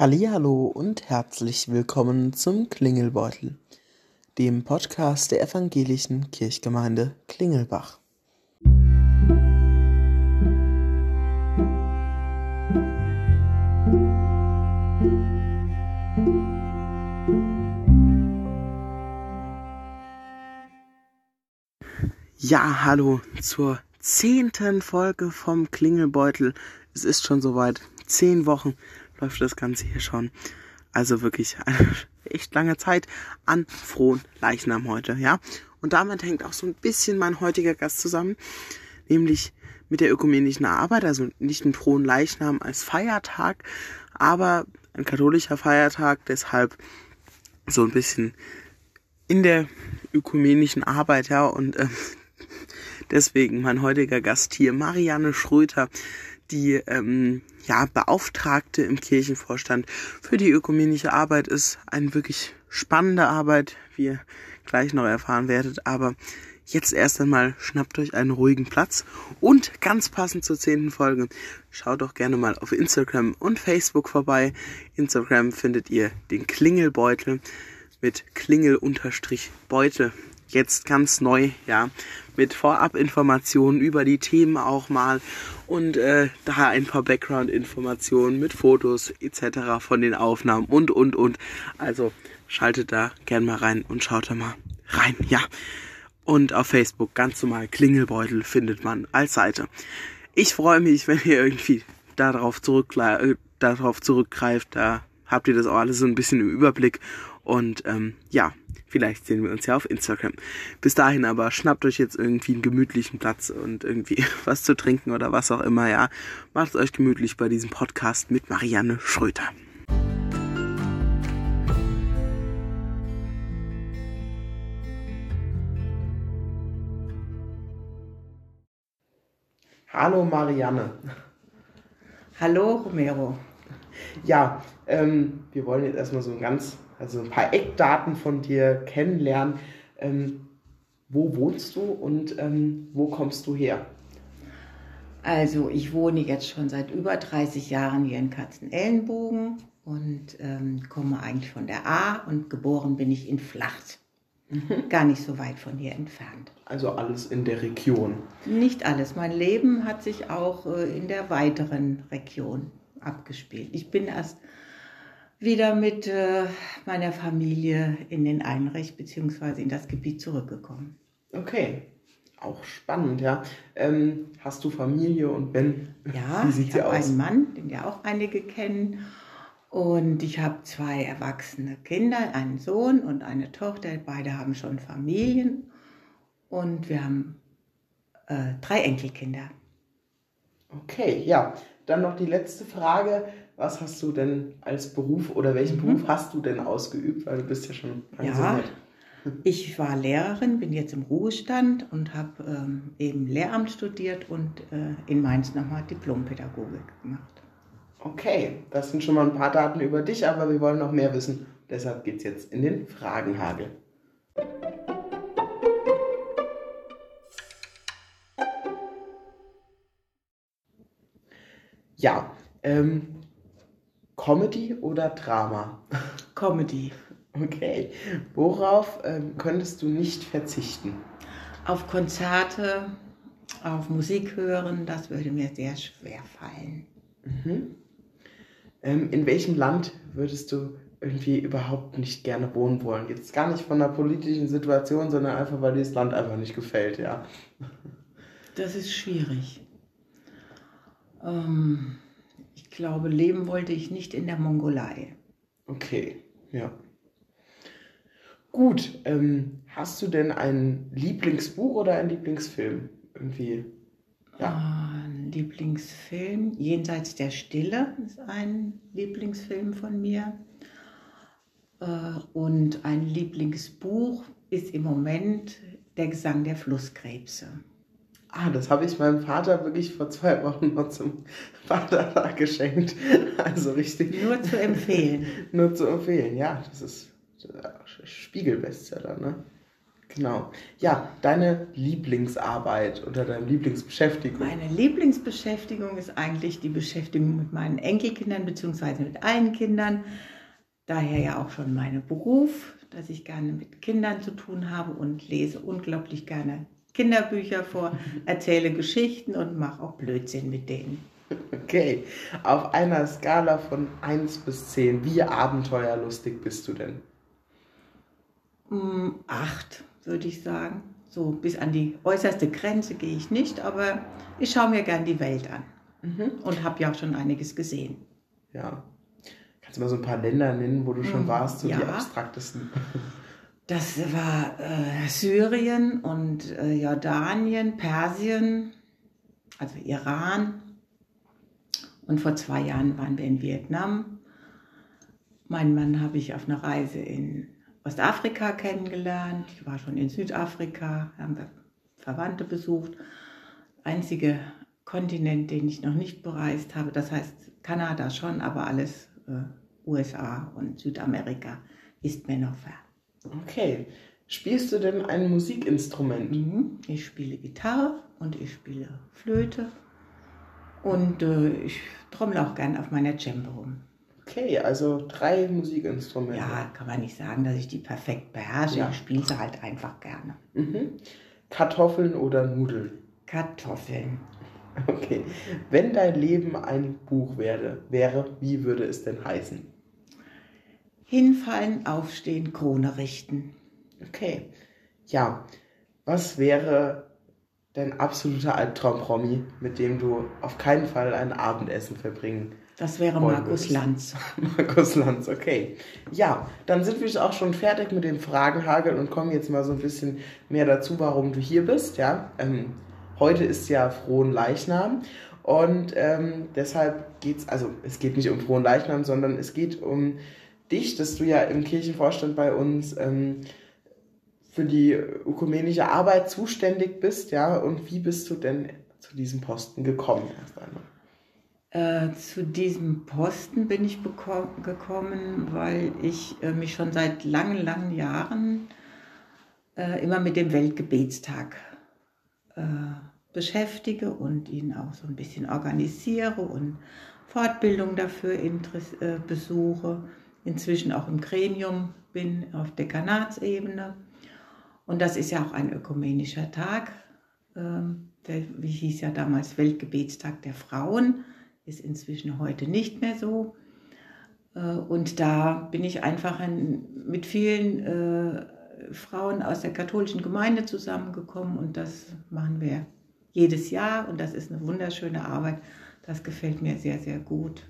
Hallihallo und herzlich willkommen zum Klingelbeutel, dem Podcast der evangelischen Kirchgemeinde Klingelbach. Ja, hallo zur zehnten Folge vom Klingelbeutel. Es ist schon soweit. Zehn Wochen läuft das Ganze hier schon. Also wirklich eine echt lange Zeit an frohen Leichnam heute, ja. Und damit hängt auch so ein bisschen mein heutiger Gast zusammen, nämlich mit der ökumenischen Arbeit, also nicht ein frohen Leichnam als Feiertag, aber ein katholischer Feiertag, deshalb so ein bisschen in der ökumenischen Arbeit, ja, und äh, deswegen mein heutiger Gast hier, Marianne Schröter, die ähm, ja, Beauftragte im Kirchenvorstand für die ökumenische Arbeit ist eine wirklich spannende Arbeit, wie ihr gleich noch erfahren werdet. Aber jetzt erst einmal schnappt euch einen ruhigen Platz und ganz passend zur zehnten Folge, schaut doch gerne mal auf Instagram und Facebook vorbei. Instagram findet ihr den Klingelbeutel mit Klingel-Beutel jetzt ganz neu, ja, mit Vorabinformationen über die Themen auch mal und äh, da ein paar Background-Informationen mit Fotos etc. von den Aufnahmen und und und. Also schaltet da gern mal rein und schaut da mal rein, ja. Und auf Facebook ganz normal Klingelbeutel findet man als Seite. Ich freue mich, wenn ihr irgendwie darauf, zurück, äh, darauf zurückgreift. Da habt ihr das auch alles so ein bisschen im Überblick. Und ähm, ja, Vielleicht sehen wir uns ja auf Instagram. Bis dahin aber schnappt euch jetzt irgendwie einen gemütlichen Platz und irgendwie was zu trinken oder was auch immer, ja. Macht es euch gemütlich bei diesem Podcast mit Marianne Schröter. Hallo Marianne. Hallo Romero. Ja, ähm, wir wollen jetzt erstmal so ein ganz also ein paar Eckdaten von dir kennenlernen. Ähm, wo wohnst du und ähm, wo kommst du her? Also ich wohne jetzt schon seit über 30 Jahren hier in Katzenellenbogen und ähm, komme eigentlich von der A und geboren bin ich in Flacht. Gar nicht so weit von hier entfernt. Also alles in der Region? Nicht alles. Mein Leben hat sich auch äh, in der weiteren Region abgespielt. Ich bin erst wieder mit äh, meiner Familie in den Einrecht bzw. in das Gebiet zurückgekommen. Okay, auch spannend, ja. Ähm, hast du Familie und Ben? Ja, wie sieht ich habe einen Mann, den ja auch einige kennen. Und ich habe zwei erwachsene Kinder, einen Sohn und eine Tochter. Beide haben schon Familien. Und wir haben äh, drei Enkelkinder. Okay, ja. Dann noch die letzte Frage was hast du denn als Beruf oder welchen mhm. Beruf hast du denn ausgeübt? Weil du bist ja schon pensioniert. Ja, ich war Lehrerin, bin jetzt im Ruhestand und habe ähm, eben Lehramt studiert und äh, in Mainz nochmal Diplompädagogik gemacht. Okay, das sind schon mal ein paar Daten über dich, aber wir wollen noch mehr wissen. Deshalb geht es jetzt in den Fragenhagel. Ja, ähm, Comedy oder Drama? Comedy. Okay. Worauf ähm, könntest du nicht verzichten? Auf Konzerte, auf Musik hören, das würde mir sehr schwer fallen. Mhm. Ähm, in welchem Land würdest du irgendwie überhaupt nicht gerne wohnen wollen? Jetzt gar nicht von der politischen Situation, sondern einfach, weil dir das Land einfach nicht gefällt, ja. Das ist schwierig. Ähm, ich glaube, leben wollte ich nicht in der Mongolei. Okay, ja. Gut, ähm, hast du denn ein Lieblingsbuch oder ein Lieblingsfilm? Irgendwie. Ja. Ein Lieblingsfilm. Jenseits der Stille ist ein Lieblingsfilm von mir. Äh, und ein Lieblingsbuch ist im Moment Der Gesang der Flusskrebse. Ah, das habe ich meinem Vater wirklich vor zwei Wochen noch zum Vatertag geschenkt. Also richtig. Nur zu empfehlen. Nur zu empfehlen, ja. Das ist Spiegelbestseller, ne? Genau. Ja, deine Lieblingsarbeit oder deine Lieblingsbeschäftigung? Meine Lieblingsbeschäftigung ist eigentlich die Beschäftigung mit meinen Enkelkindern bzw. mit allen Kindern. Daher ja auch schon mein Beruf, dass ich gerne mit Kindern zu tun habe und lese unglaublich gerne Kinderbücher vor, erzähle Geschichten und mache auch Blödsinn mit denen. Okay, auf einer Skala von 1 bis 10, wie abenteuerlustig bist du denn? 8, würde ich sagen. So bis an die äußerste Grenze gehe ich nicht, aber ich schaue mir gern die Welt an mhm. und habe ja auch schon einiges gesehen. Ja. Kannst du mal so ein paar Länder nennen, wo du schon mm, warst, so ja. die abstraktesten? Das war äh, Syrien und äh, Jordanien, Persien, also Iran. Und vor zwei Jahren waren wir in Vietnam. Meinen Mann habe ich auf einer Reise in Ostafrika kennengelernt. Ich war schon in Südafrika, haben wir Verwandte besucht. Einzige Kontinent, den ich noch nicht bereist habe, das heißt Kanada schon, aber alles äh, USA und Südamerika ist mir noch fern. Okay. Spielst du denn ein Musikinstrument? Mhm. Ich spiele Gitarre und ich spiele Flöte und äh, ich trommle auch gern auf meiner Cembe rum. Okay, also drei Musikinstrumente. Ja, kann man nicht sagen, dass ich die perfekt beherrsche. Ja. Ich spiele sie halt einfach gerne. Mhm. Kartoffeln oder Nudeln? Kartoffeln. Okay. Wenn dein Leben ein Buch wäre, wäre, wie würde es denn heißen? Hinfallen, aufstehen, Krone richten. Okay. Ja. Was wäre dein absoluter Albtraum-Promi, mit dem du auf keinen Fall ein Abendessen verbringen das wäre Markus Lanz. Markus Lanz, okay. Ja, dann sind wir auch schon fertig mit dem Fragenhagel und kommen jetzt mal so ein bisschen mehr dazu, warum du hier bist. Ja, ähm, heute ist ja Frohen Leichnam und ähm, deshalb geht es, also es geht nicht um Frohen Leichnam, sondern es geht um dich, dass du ja im Kirchenvorstand bei uns ähm, für die ökumenische Arbeit zuständig bist, ja, und wie bist du denn zu diesem Posten gekommen erst einmal? Äh, zu diesem Posten bin ich gekommen, weil ich äh, mich schon seit langen, langen Jahren äh, immer mit dem Weltgebetstag äh, beschäftige und ihn auch so ein bisschen organisiere und Fortbildung dafür äh, besuche. Inzwischen auch im Gremium bin auf Dekanatsebene. Und das ist ja auch ein ökumenischer Tag. Ähm, der, wie hieß ja damals Weltgebetstag der Frauen ist inzwischen heute nicht mehr so. Äh, und da bin ich einfach mit vielen äh, Frauen aus der katholischen Gemeinde zusammengekommen und das machen wir jedes Jahr und das ist eine wunderschöne Arbeit. Das gefällt mir sehr, sehr gut.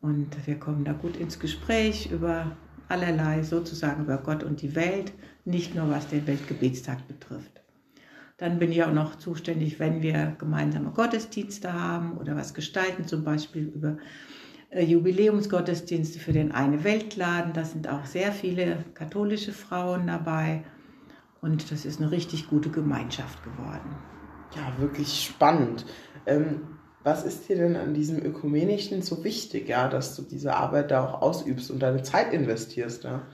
Und wir kommen da gut ins Gespräch über allerlei, sozusagen über Gott und die Welt, nicht nur was den Weltgebetstag betrifft. Dann bin ich auch noch zuständig, wenn wir gemeinsame Gottesdienste haben oder was gestalten, zum Beispiel über äh, Jubiläumsgottesdienste für den Eine Weltladen. Da sind auch sehr viele katholische Frauen dabei und das ist eine richtig gute Gemeinschaft geworden. Ja, wirklich spannend. Ähm, was ist dir denn an diesem Ökumenischen so wichtig, ja, dass du diese Arbeit da auch ausübst und deine Zeit investierst? Ja?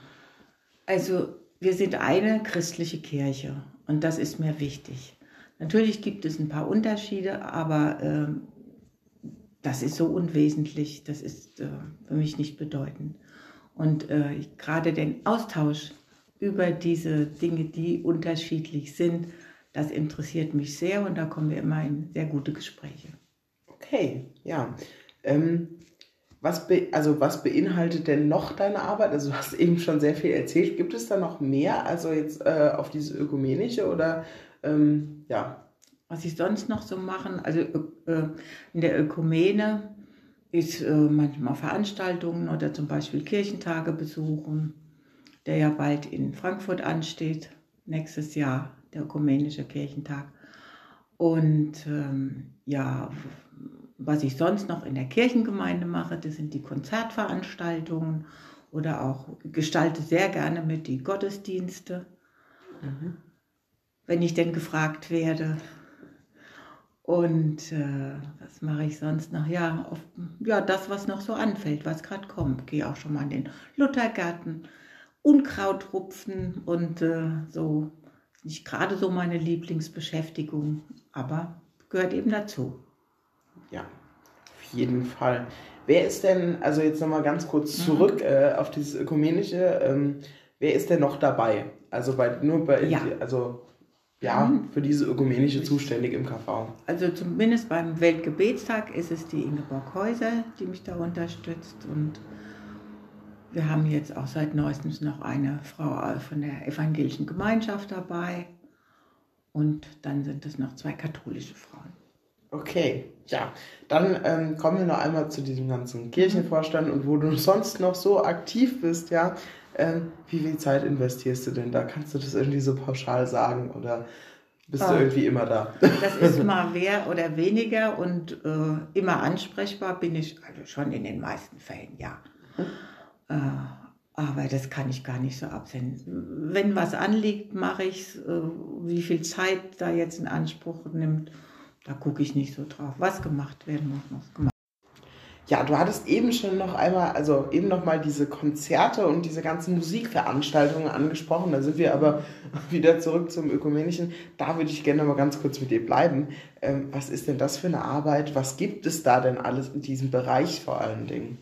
Also wir sind eine christliche Kirche und das ist mir wichtig. Natürlich gibt es ein paar Unterschiede, aber äh, das ist so unwesentlich, das ist äh, für mich nicht bedeutend. Und äh, gerade den Austausch über diese Dinge, die unterschiedlich sind, das interessiert mich sehr und da kommen wir immer in sehr gute Gespräche. Okay, ja. Ähm, was, be also was beinhaltet denn noch deine Arbeit? Also du hast eben schon sehr viel erzählt. Gibt es da noch mehr, also jetzt äh, auf dieses Ökumenische oder ähm, ja? Was ich sonst noch so machen, also äh, in der Ökumene ist äh, manchmal Veranstaltungen oder zum Beispiel Kirchentage besuchen, der ja bald in Frankfurt ansteht, nächstes Jahr, der Ökumenische Kirchentag. Und ähm, ja, was ich sonst noch in der Kirchengemeinde mache, das sind die Konzertveranstaltungen oder auch gestalte sehr gerne mit die Gottesdienste, mhm. wenn ich denn gefragt werde. Und äh, was mache ich sonst noch? Ja, auf, ja, das, was noch so anfällt, was gerade kommt. Gehe auch schon mal in den Luthergarten Unkraut rupfen und äh, so nicht gerade so meine Lieblingsbeschäftigung, aber gehört eben dazu. Ja, auf jeden Fall. Wer ist denn, also jetzt nochmal ganz kurz mhm. zurück mhm. äh, auf dieses Ökumenische, ähm, wer ist denn noch dabei? Also bei, nur bei, ja. also ja, mhm. für diese Ökumenische zuständig im KV. Also zumindest beim Weltgebetstag ist es die Ingeborg Häuser, die mich da unterstützt und wir haben jetzt auch seit neuestem noch eine Frau von der evangelischen Gemeinschaft dabei und dann sind es noch zwei katholische Frauen. Okay, ja, dann ähm, kommen wir noch einmal zu diesem ganzen Kirchenvorstand und wo du sonst noch so aktiv bist, ja. Ähm, wie viel Zeit investierst du denn da? Kannst du das irgendwie so pauschal sagen oder bist ah, du irgendwie immer da? Das ist mal mehr oder weniger und äh, immer ansprechbar bin ich also schon in den meisten Fällen, ja. Hm. Äh, aber das kann ich gar nicht so absehen. Wenn was anliegt, mache ich es. Äh, wie viel Zeit da jetzt in Anspruch nimmt, da gucke ich nicht so drauf. Was gemacht werden muss, muss gemacht. Ja, du hattest eben schon noch einmal, also eben noch mal diese Konzerte und diese ganzen Musikveranstaltungen angesprochen. Da sind wir aber wieder zurück zum Ökumenischen. Da würde ich gerne mal ganz kurz mit dir bleiben. Ähm, was ist denn das für eine Arbeit? Was gibt es da denn alles in diesem Bereich vor allen Dingen?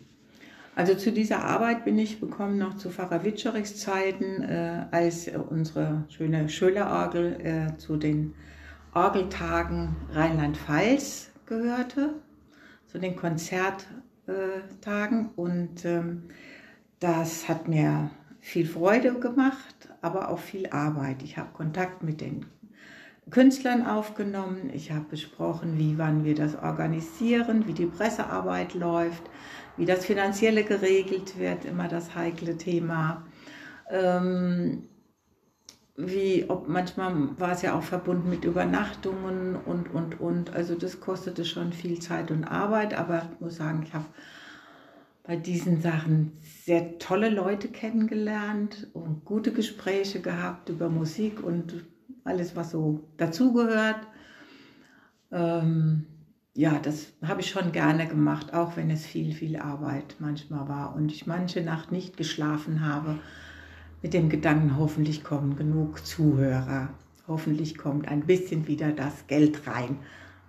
Also zu dieser Arbeit bin ich gekommen noch zu Pfarrer Witscherichs Zeiten, äh, als unsere schöne Schölerorgel äh, zu den Orgeltagen Rheinland-Pfalz gehörte, zu den Konzerttagen. Und ähm, das hat mir viel Freude gemacht, aber auch viel Arbeit. Ich habe Kontakt mit den Künstlern aufgenommen. Ich habe besprochen, wie wann wir das organisieren, wie die Pressearbeit läuft, wie das Finanzielle geregelt wird, immer das heikle Thema. Ähm, wie, ob manchmal war es ja auch verbunden mit Übernachtungen und, und, und. Also das kostete schon viel Zeit und Arbeit, aber ich muss sagen, ich habe bei diesen Sachen sehr tolle Leute kennengelernt und gute Gespräche gehabt über Musik und alles, was so dazugehört. Ähm, ja, das habe ich schon gerne gemacht, auch wenn es viel, viel Arbeit manchmal war und ich manche Nacht nicht geschlafen habe mit dem Gedanken, hoffentlich kommen genug Zuhörer, hoffentlich kommt ein bisschen wieder das Geld rein,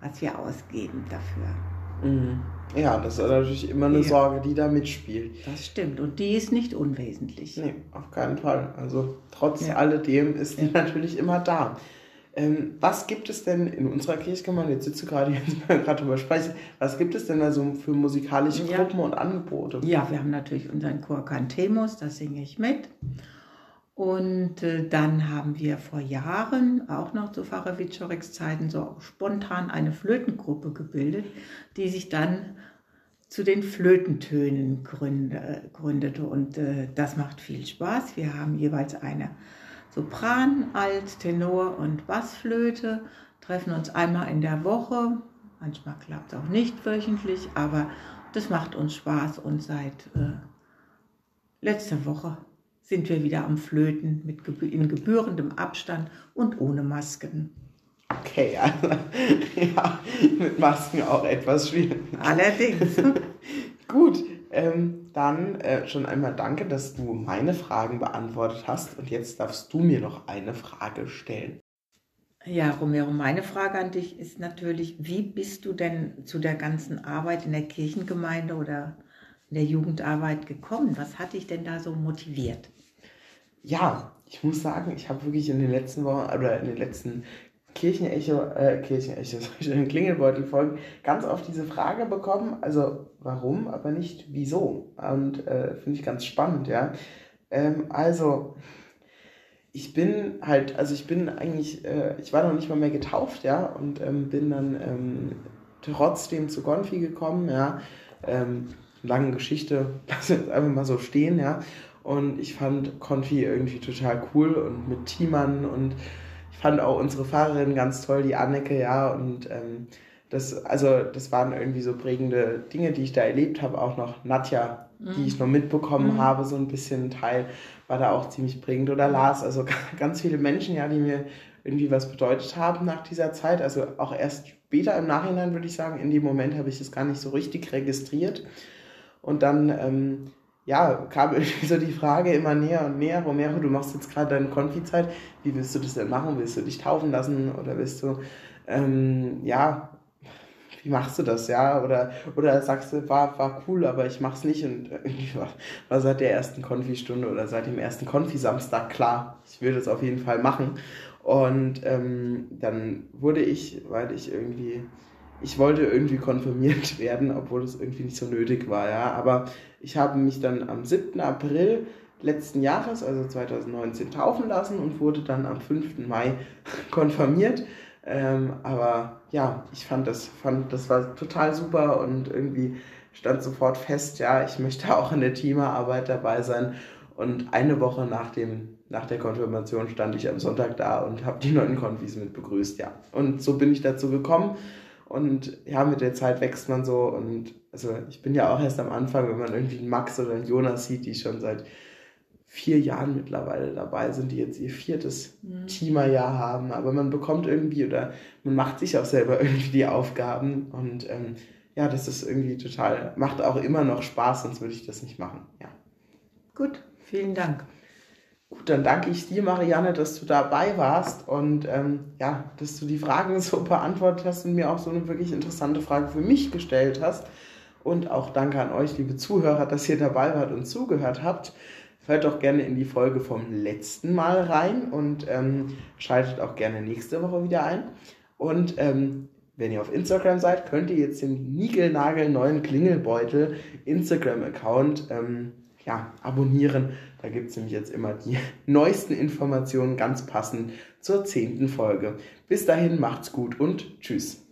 was wir ausgeben dafür. Mhm. Ja, das ist natürlich immer eine ja. Sorge, die da mitspielt. Das stimmt und die ist nicht unwesentlich. Nee, auf keinen Fall. Also trotz ja. alledem ist die ja. natürlich immer da. Ähm, was gibt es denn in unserer Kirchgemeinde, jetzt sitze gerade hier, gerade drüber sprechen, was gibt es denn da so für musikalische Gruppen und Angebote? Ja, wir haben natürlich unseren Chor Cantemus, da singe ich mit. Und äh, dann haben wir vor Jahren, auch noch zu Pfarrer Witschoreks Zeiten, so spontan eine Flötengruppe gebildet, die sich dann zu den Flötentönen gründe, gründete. Und äh, das macht viel Spaß. Wir haben jeweils eine Sopran, Alt, Tenor und Bassflöte, treffen uns einmal in der Woche. Manchmal klappt es auch nicht wöchentlich, aber das macht uns Spaß und seit äh, letzter Woche sind wir wieder am Flöten mit in gebührendem Abstand und ohne Masken. Okay, also ja, mit Masken auch etwas schwierig. Allerdings. Gut, ähm, dann äh, schon einmal danke, dass du meine Fragen beantwortet hast und jetzt darfst du mir noch eine Frage stellen. Ja, Romero, meine Frage an dich ist natürlich, wie bist du denn zu der ganzen Arbeit in der Kirchengemeinde oder in der Jugendarbeit gekommen? Was hat dich denn da so motiviert? ja, ich muss sagen, ich habe wirklich in den letzten Wochen oder in den letzten Kirchenecho, äh, Kirchenecho, Klingelbeutel-Folgen ganz oft diese Frage bekommen, also warum, aber nicht wieso. Und äh, finde ich ganz spannend, ja. Ähm, also, ich bin halt, also ich bin eigentlich, äh, ich war noch nicht mal mehr getauft, ja, und ähm, bin dann ähm, trotzdem zu Gonfi gekommen, ja. Ähm, lange Geschichte, lass jetzt einfach mal so stehen, ja. Und ich fand Confi irgendwie total cool und mit Teamern und ich fand auch unsere Fahrerin ganz toll, die Anneke, ja. Und ähm, das, also das waren irgendwie so prägende Dinge, die ich da erlebt habe. Auch noch Nadja, mhm. die ich noch mitbekommen mhm. habe, so ein bisschen Teil, war da auch ziemlich prägend. Oder Lars, also ganz viele Menschen, ja, die mir irgendwie was bedeutet haben nach dieser Zeit. Also auch erst später im Nachhinein würde ich sagen, in dem Moment habe ich es gar nicht so richtig registriert. Und dann ähm, ja, kam irgendwie so die Frage immer näher und näher. Romero, du machst jetzt gerade deine Konfizeit. Wie willst du das denn machen? Willst du dich taufen lassen oder willst du, ähm, ja, wie machst du das, ja? Oder, oder sagst du, war, war cool, aber ich mach's nicht und irgendwie war, war seit der ersten Konfistunde oder seit dem ersten Konfisamstag klar, ich will das auf jeden Fall machen. Und ähm, dann wurde ich, weil ich irgendwie, ich wollte irgendwie konfirmiert werden, obwohl es irgendwie nicht so nötig war, ja. Aber ich habe mich dann am 7. April letzten Jahres, also 2019, taufen lassen und wurde dann am 5. Mai konfirmiert. Ähm, aber ja, ich fand das, fand, das war total super und irgendwie stand sofort fest, ja, ich möchte auch in der Teamarbeit dabei sein. Und eine Woche nach, dem, nach der Konfirmation stand ich am Sonntag da und habe die neuen Konfis mit begrüßt, ja. Und so bin ich dazu gekommen. Und ja, mit der Zeit wächst man so. Und also ich bin ja auch erst am Anfang, wenn man irgendwie einen Max oder einen Jonas sieht, die schon seit vier Jahren mittlerweile dabei sind, die jetzt ihr viertes mhm. Teamerjahr haben. Aber man bekommt irgendwie oder man macht sich auch selber irgendwie die Aufgaben und ähm, ja, das ist irgendwie total, macht auch immer noch Spaß, sonst würde ich das nicht machen. Ja. Gut, vielen Dank. Gut, dann danke ich dir, Marianne, dass du dabei warst und ähm, ja, dass du die Fragen so beantwortet hast und mir auch so eine wirklich interessante Frage für mich gestellt hast. Und auch danke an euch, liebe Zuhörer, dass ihr dabei wart und zugehört habt. Hört doch gerne in die Folge vom letzten Mal rein und ähm, schaltet auch gerne nächste Woche wieder ein. Und ähm, wenn ihr auf Instagram seid, könnt ihr jetzt den Nigelnagel neuen Klingelbeutel Instagram-Account ähm, ja, abonnieren. Da gibt es nämlich jetzt immer die neuesten Informationen ganz passend zur zehnten Folge. Bis dahin macht's gut und tschüss.